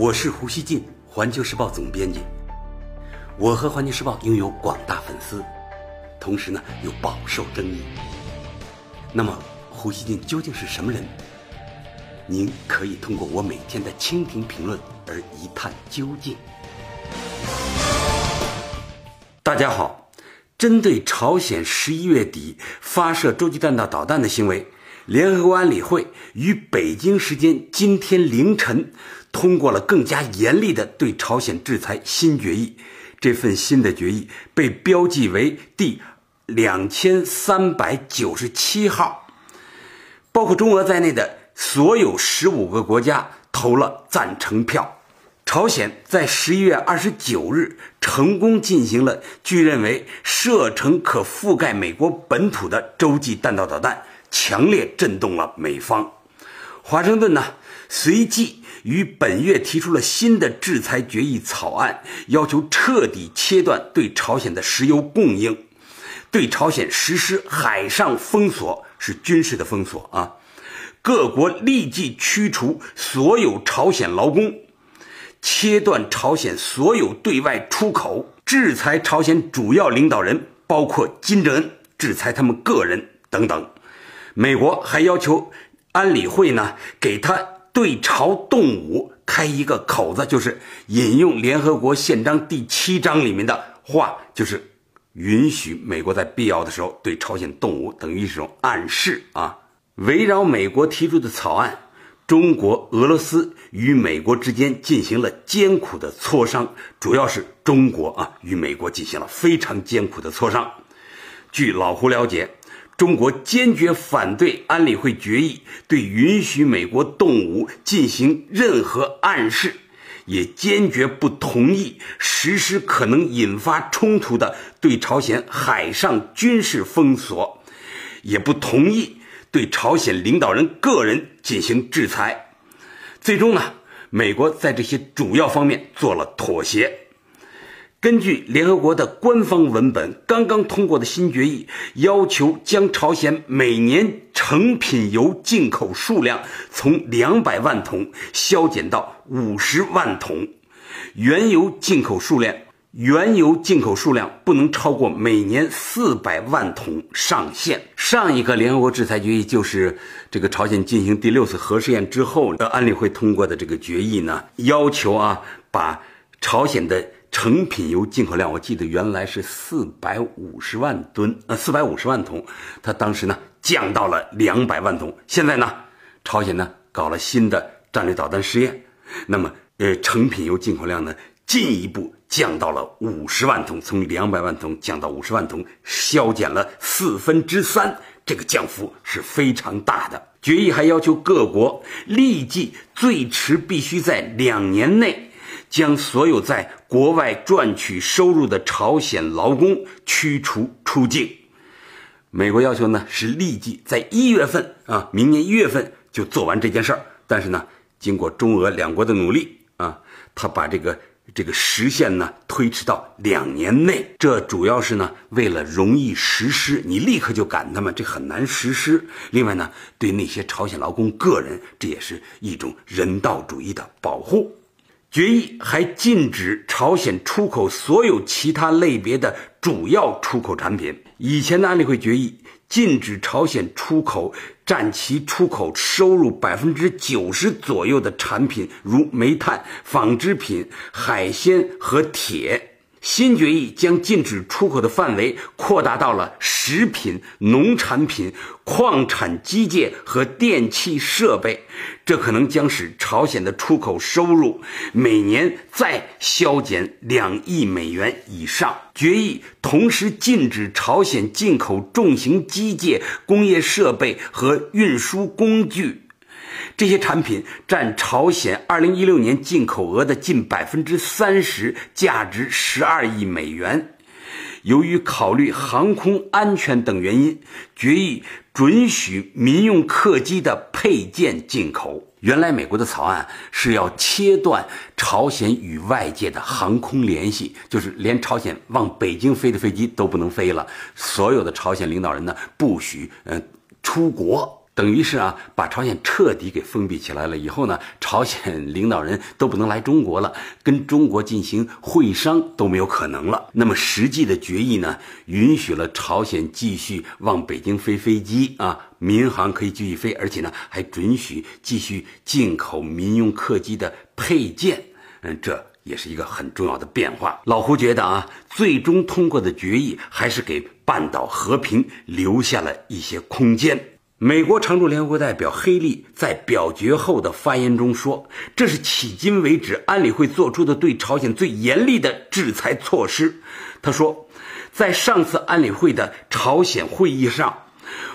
我是胡锡进，环球时报总编辑。我和环球时报拥有广大粉丝，同时呢又饱受争议。那么，胡锡进究竟是什么人？您可以通过我每天的蜻蜓评论而一探究竟。大家好，针对朝鲜十一月底发射洲际弹道导弹的行为，联合国安理会于北京时间今天凌晨通过了更加严厉的对朝鲜制裁新决议。这份新的决议被标记为第两千三百九十七号，包括中俄在内的。所有十五个国家投了赞成票。朝鲜在十一月二十九日成功进行了据认为射程可覆盖美国本土的洲际弹道导弹，强烈震动了美方。华盛顿呢，随即于本月提出了新的制裁决议草案，要求彻底切断对朝鲜的石油供应，对朝鲜实施海上封锁，是军事的封锁啊。各国立即驱除所有朝鲜劳工，切断朝鲜所有对外出口，制裁朝鲜主要领导人，包括金正恩，制裁他们个人等等。美国还要求安理会呢，给他对朝动武开一个口子，就是引用联合国宪章第七章里面的话，就是允许美国在必要的时候对朝鲜动武，等于是一种暗示啊。围绕美国提出的草案，中国、俄罗斯与美国之间进行了艰苦的磋商，主要是中国啊与美国进行了非常艰苦的磋商。据老胡了解，中国坚决反对安理会决议对允许美国动武进行任何暗示，也坚决不同意实施可能引发冲突的对朝鲜海上军事封锁，也不同意。对朝鲜领导人个人进行制裁，最终呢，美国在这些主要方面做了妥协。根据联合国的官方文本，刚刚通过的新决议要求将朝鲜每年成品油进口数量从两百万桶削减到五十万桶，原油进口数量。原油进口数量不能超过每年四百万桶上限。上一个联合国制裁决议就是这个朝鲜进行第六次核试验之后，呃，安理会通过的这个决议呢，要求啊，把朝鲜的成品油进口量，我记得原来是四百五十万吨，呃，四百五十万桶，它当时呢降到了两百万桶。现在呢，朝鲜呢搞了新的战略导弹试验，那么呃，成品油进口量呢进一步。降到了五十万桶，从两百万桶降到五十万桶，削减了四分之三，这个降幅是非常大的。决议还要求各国立即最迟必须在两年内，将所有在国外赚取收入的朝鲜劳工驱除出境。美国要求呢是立即在一月份啊，明年一月份就做完这件事儿。但是呢，经过中俄两国的努力啊，他把这个。这个时限呢推迟到两年内，这主要是呢为了容易实施，你立刻就赶他们，这很难实施。另外呢，对那些朝鲜劳工个人，这也是一种人道主义的保护。决议还禁止朝鲜出口所有其他类别的主要出口产品。以前的安理会决议。禁止朝鲜出口占其出口收入百分之九十左右的产品，如煤炭、纺织品、海鲜和铁。新决议将禁止出口的范围扩大到了食品、农产品、矿产机械和电气设备，这可能将使朝鲜的出口收入每年再削减两亿美元以上。决议同时禁止朝鲜进口重型机械、工业设备和运输工具。这些产品占朝鲜2016年进口额的近百分之三十，价值十二亿美元。由于考虑航空安全等原因，决议准许民用客机的配件进口。原来美国的草案是要切断朝鲜与外界的航空联系，就是连朝鲜往北京飞的飞机都不能飞了，所有的朝鲜领导人呢不许呃出国。等于是啊，把朝鲜彻底给封闭起来了。以后呢，朝鲜领导人都不能来中国了，跟中国进行会商都没有可能了。那么实际的决议呢，允许了朝鲜继续往北京飞飞机啊，民航可以继续飞，而且呢，还准许继续进口民用客机的配件。嗯，这也是一个很重要的变化。老胡觉得啊，最终通过的决议还是给半岛和平留下了一些空间。美国常驻联合国代表黑利在表决后的发言中说：“这是迄今为止安理会做出的对朝鲜最严厉的制裁措施。”他说：“在上次安理会的朝鲜会议上，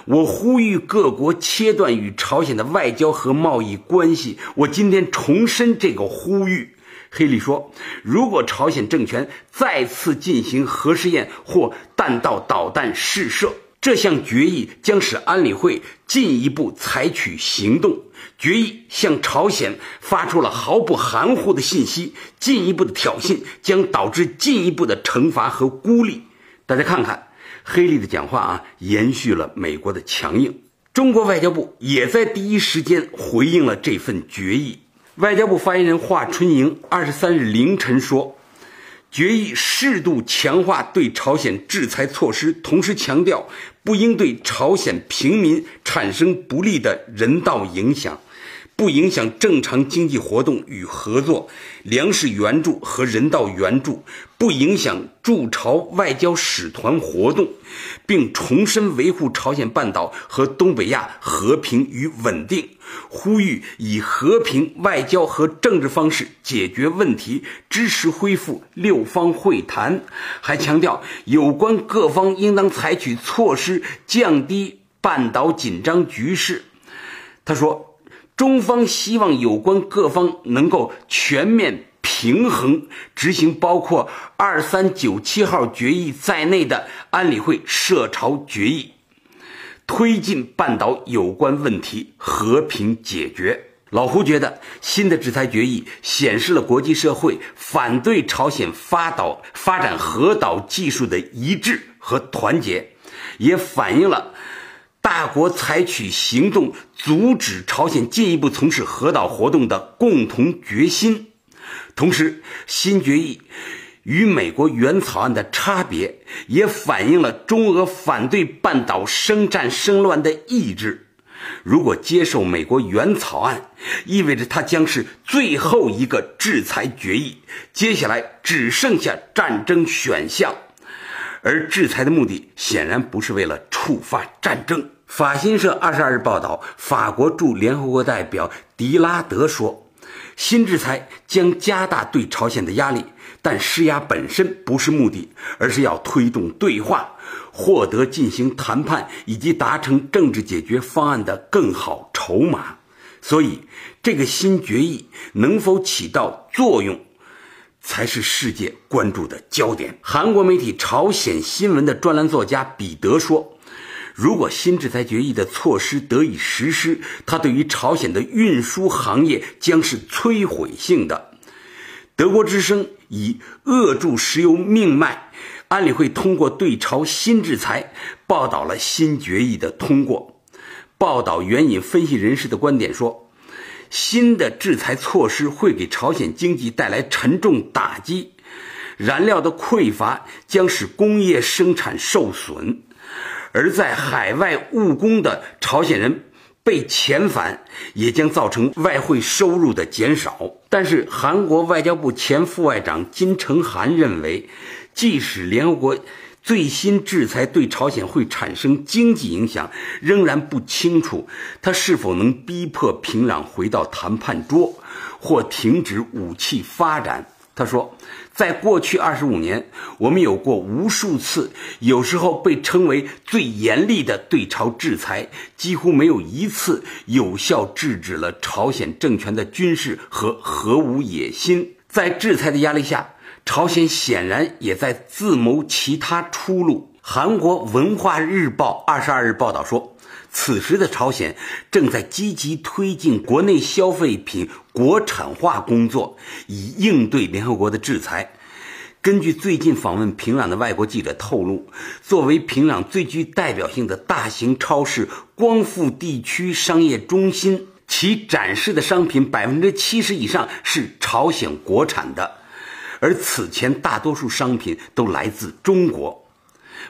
我呼吁各国切断与朝鲜的外交和贸易关系。我今天重申这个呼吁。”黑利说：“如果朝鲜政权再次进行核试验或弹道导弹试射，”这项决议将使安理会进一步采取行动。决议向朝鲜发出了毫不含糊的信息，进一步的挑衅将导致进一步的惩罚和孤立。大家看看黑利的讲话啊，延续了美国的强硬。中国外交部也在第一时间回应了这份决议。外交部发言人华春莹二十三日凌晨说。决议适度强化对朝鲜制裁措施，同时强调不应对朝鲜平民产生不利的人道影响。不影响正常经济活动与合作、粮食援助和人道援助，不影响驻朝外交使团活动，并重申维护朝鲜半岛和东北亚和平与稳定，呼吁以和平外交和政治方式解决问题，支持恢复六方会谈。还强调有关各方应当采取措施降低半岛紧张局势。他说。中方希望有关各方能够全面平衡执行包括二三九七号决议在内的安理会涉朝决议，推进半岛有关问题和平解决。老胡觉得，新的制裁决议显示了国际社会反对朝鲜发导发展核导技术的一致和团结，也反映了。大国采取行动阻止朝鲜进一步从事核导活动的共同决心。同时，新决议与美国原草案的差别，也反映了中俄反对半岛生战生乱的意志。如果接受美国原草案，意味着它将是最后一个制裁决议，接下来只剩下战争选项。而制裁的目的显然不是为了触发战争。法新社二十二日报道，法国驻联合国代表迪拉德说：“新制裁将加大对朝鲜的压力，但施压本身不是目的，而是要推动对话，获得进行谈判以及达成政治解决方案的更好筹码。所以，这个新决议能否起到作用？”才是世界关注的焦点。韩国媒体《朝鲜新闻》的专栏作家彼得说：“如果新制裁决议的措施得以实施，它对于朝鲜的运输行业将是摧毁性的。”德国之声以“扼住石油命脉，安理会通过对朝新制裁”报道了新决议的通过。报道援引分析人士的观点说。新的制裁措施会给朝鲜经济带来沉重打击，燃料的匮乏将使工业生产受损，而在海外务工的朝鲜人被遣返，也将造成外汇收入的减少。但是，韩国外交部前副外长金成涵认为，即使联合国。最新制裁对朝鲜会产生经济影响，仍然不清楚。他是否能逼迫平壤回到谈判桌，或停止武器发展？他说，在过去二十五年，我们有过无数次，有时候被称为最严厉的对朝制裁，几乎没有一次有效制止了朝鲜政权的军事和核武野心。在制裁的压力下。朝鲜显然也在自谋其他出路。韩国文化日报二十二日报道说，此时的朝鲜正在积极推进国内消费品国产化工作，以应对联合国的制裁。根据最近访问平壤的外国记者透露，作为平壤最具代表性的大型超市光复地区商业中心，其展示的商品百分之七十以上是朝鲜国产的，而此前大多数商品都来自中国。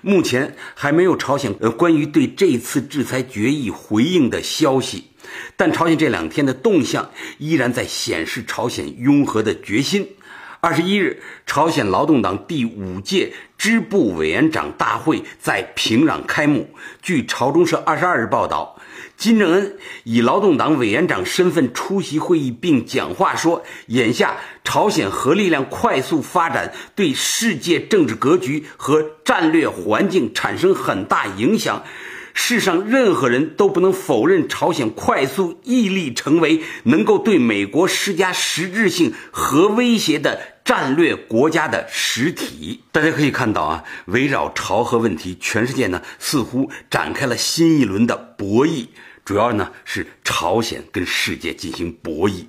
目前还没有朝鲜呃关于对这次制裁决议回应的消息，但朝鲜这两天的动向依然在显示朝鲜拥核的决心。二十一日，朝鲜劳动党第五届支部委员长大会在平壤开幕。据朝中社二十二日报道，金正恩以劳动党委员长身份出席会议并讲话说：“眼下朝鲜核力量快速发展，对世界政治格局和战略环境产生很大影响。”世上任何人都不能否认，朝鲜快速屹立成为能够对美国施加实质性核威胁的战略国家的实体。大家可以看到啊，围绕朝核问题，全世界呢似乎展开了新一轮的博弈，主要呢是朝鲜跟世界进行博弈。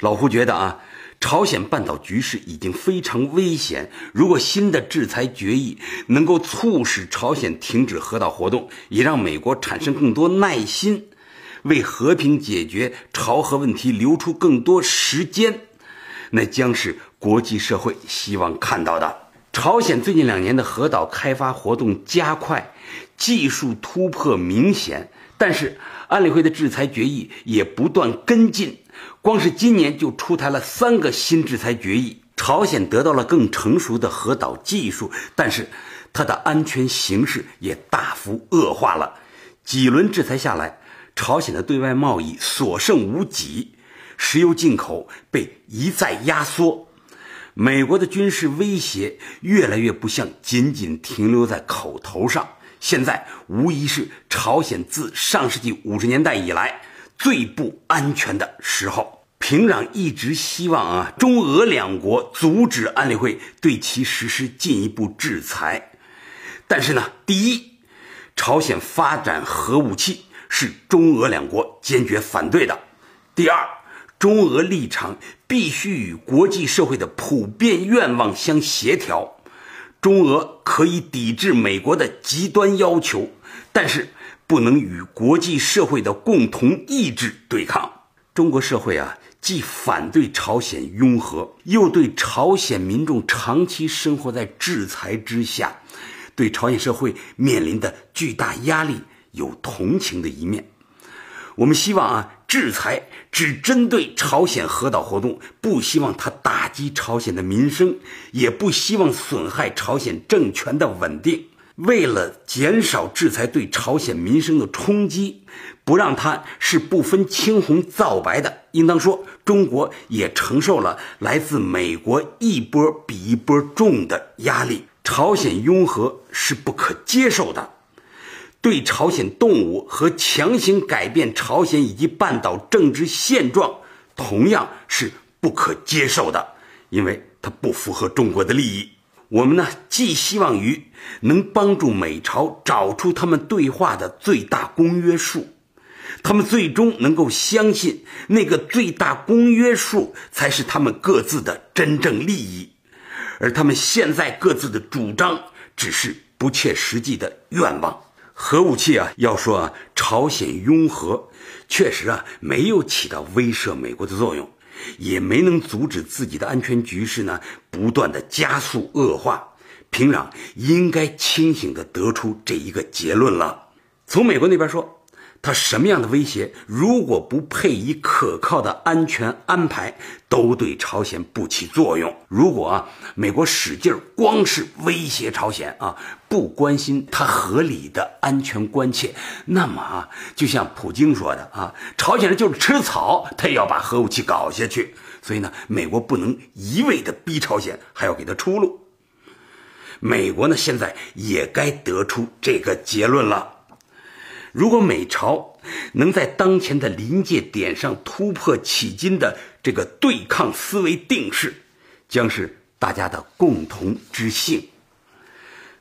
老胡觉得啊。朝鲜半岛局势已经非常危险。如果新的制裁决议能够促使朝鲜停止核岛活动，也让美国产生更多耐心，为和平解决朝核问题留出更多时间，那将是国际社会希望看到的。朝鲜最近两年的核岛开发活动加快，技术突破明显，但是安理会的制裁决议也不断跟进。光是今年就出台了三个新制裁决议，朝鲜得到了更成熟的核导技术，但是它的安全形势也大幅恶化了。几轮制裁下来，朝鲜的对外贸易所剩无几，石油进口被一再压缩，美国的军事威胁越来越不像仅仅停留在口头上，现在无疑是朝鲜自上世纪五十年代以来。最不安全的时候，平壤一直希望啊，中俄两国阻止安理会对其实施进一步制裁。但是呢，第一，朝鲜发展核武器是中俄两国坚决反对的；第二，中俄立场必须与国际社会的普遍愿望相协调。中俄可以抵制美国的极端要求，但是。不能与国际社会的共同意志对抗。中国社会啊，既反对朝鲜拥核，又对朝鲜民众长期生活在制裁之下，对朝鲜社会面临的巨大压力有同情的一面。我们希望啊，制裁只针对朝鲜核岛活动，不希望它打击朝鲜的民生，也不希望损害朝鲜政权的稳定。为了减少制裁对朝鲜民生的冲击，不让它是不分青红皂白的，应当说，中国也承受了来自美国一波比一波重的压力。朝鲜拥核是不可接受的，对朝鲜动武和强行改变朝鲜以及半岛政治现状，同样是不可接受的，因为它不符合中国的利益。我们呢，寄希望于能帮助美朝找出他们对话的最大公约数，他们最终能够相信那个最大公约数才是他们各自的真正利益，而他们现在各自的主张只是不切实际的愿望。核武器啊，要说啊，朝鲜拥核确实啊，没有起到威慑美国的作用。也没能阻止自己的安全局势呢，不断的加速恶化。平壤应该清醒的得出这一个结论了。从美国那边说，他什么样的威胁，如果不配以可靠的安全安排，都对朝鲜不起作用。如果啊，美国使劲儿光是威胁朝鲜啊，不关心他合理的安全关切，那么啊，就像普京说的啊，朝鲜人就是吃草，他也要把核武器搞下去。所以呢，美国不能一味的逼朝鲜，还要给他出路。美国呢，现在也该得出这个结论了。如果美朝能在当前的临界点上突破迄今的这个对抗思维定势，将是大家的共同之幸。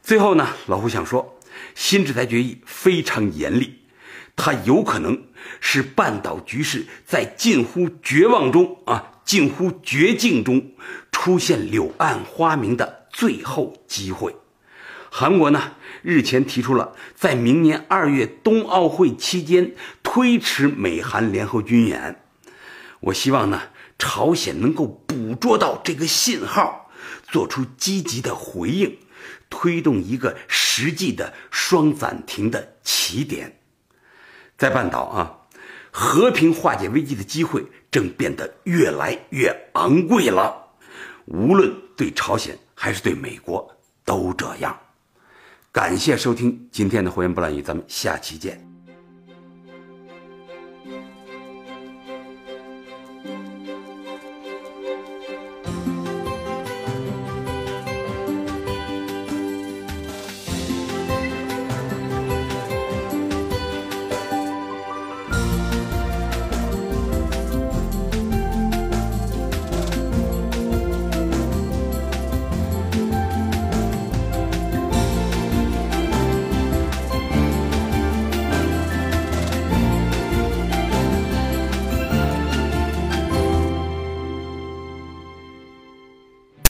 最后呢，老胡想说，新制裁决议非常严厉，它有可能是半岛局势在近乎绝望中啊，近乎绝境中出现柳暗花明的最后机会。韩国呢日前提出了在明年二月冬奥会期间推迟美韩联合军演。我希望呢朝鲜能够捕捉到这个信号，做出积极的回应，推动一个实际的双暂停的起点。在半岛啊，和平化解危机的机会正变得越来越昂贵了。无论对朝鲜还是对美国都这样。感谢收听今天的《胡言不乱语》，咱们下期见。